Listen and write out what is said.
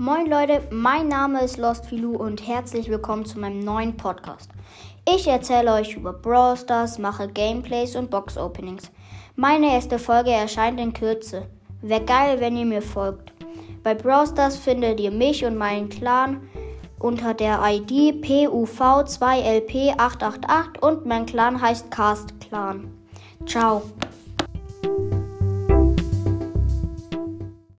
Moin Leute, mein Name ist Lost Filou und herzlich willkommen zu meinem neuen Podcast. Ich erzähle euch über Brawl Stars, mache Gameplays und Box Openings. Meine erste Folge erscheint in Kürze. Wäre geil, wenn ihr mir folgt. Bei Brawl Stars findet ihr mich und meinen Clan unter der ID PUV2LP888 und mein Clan heißt Cast Clan. Ciao.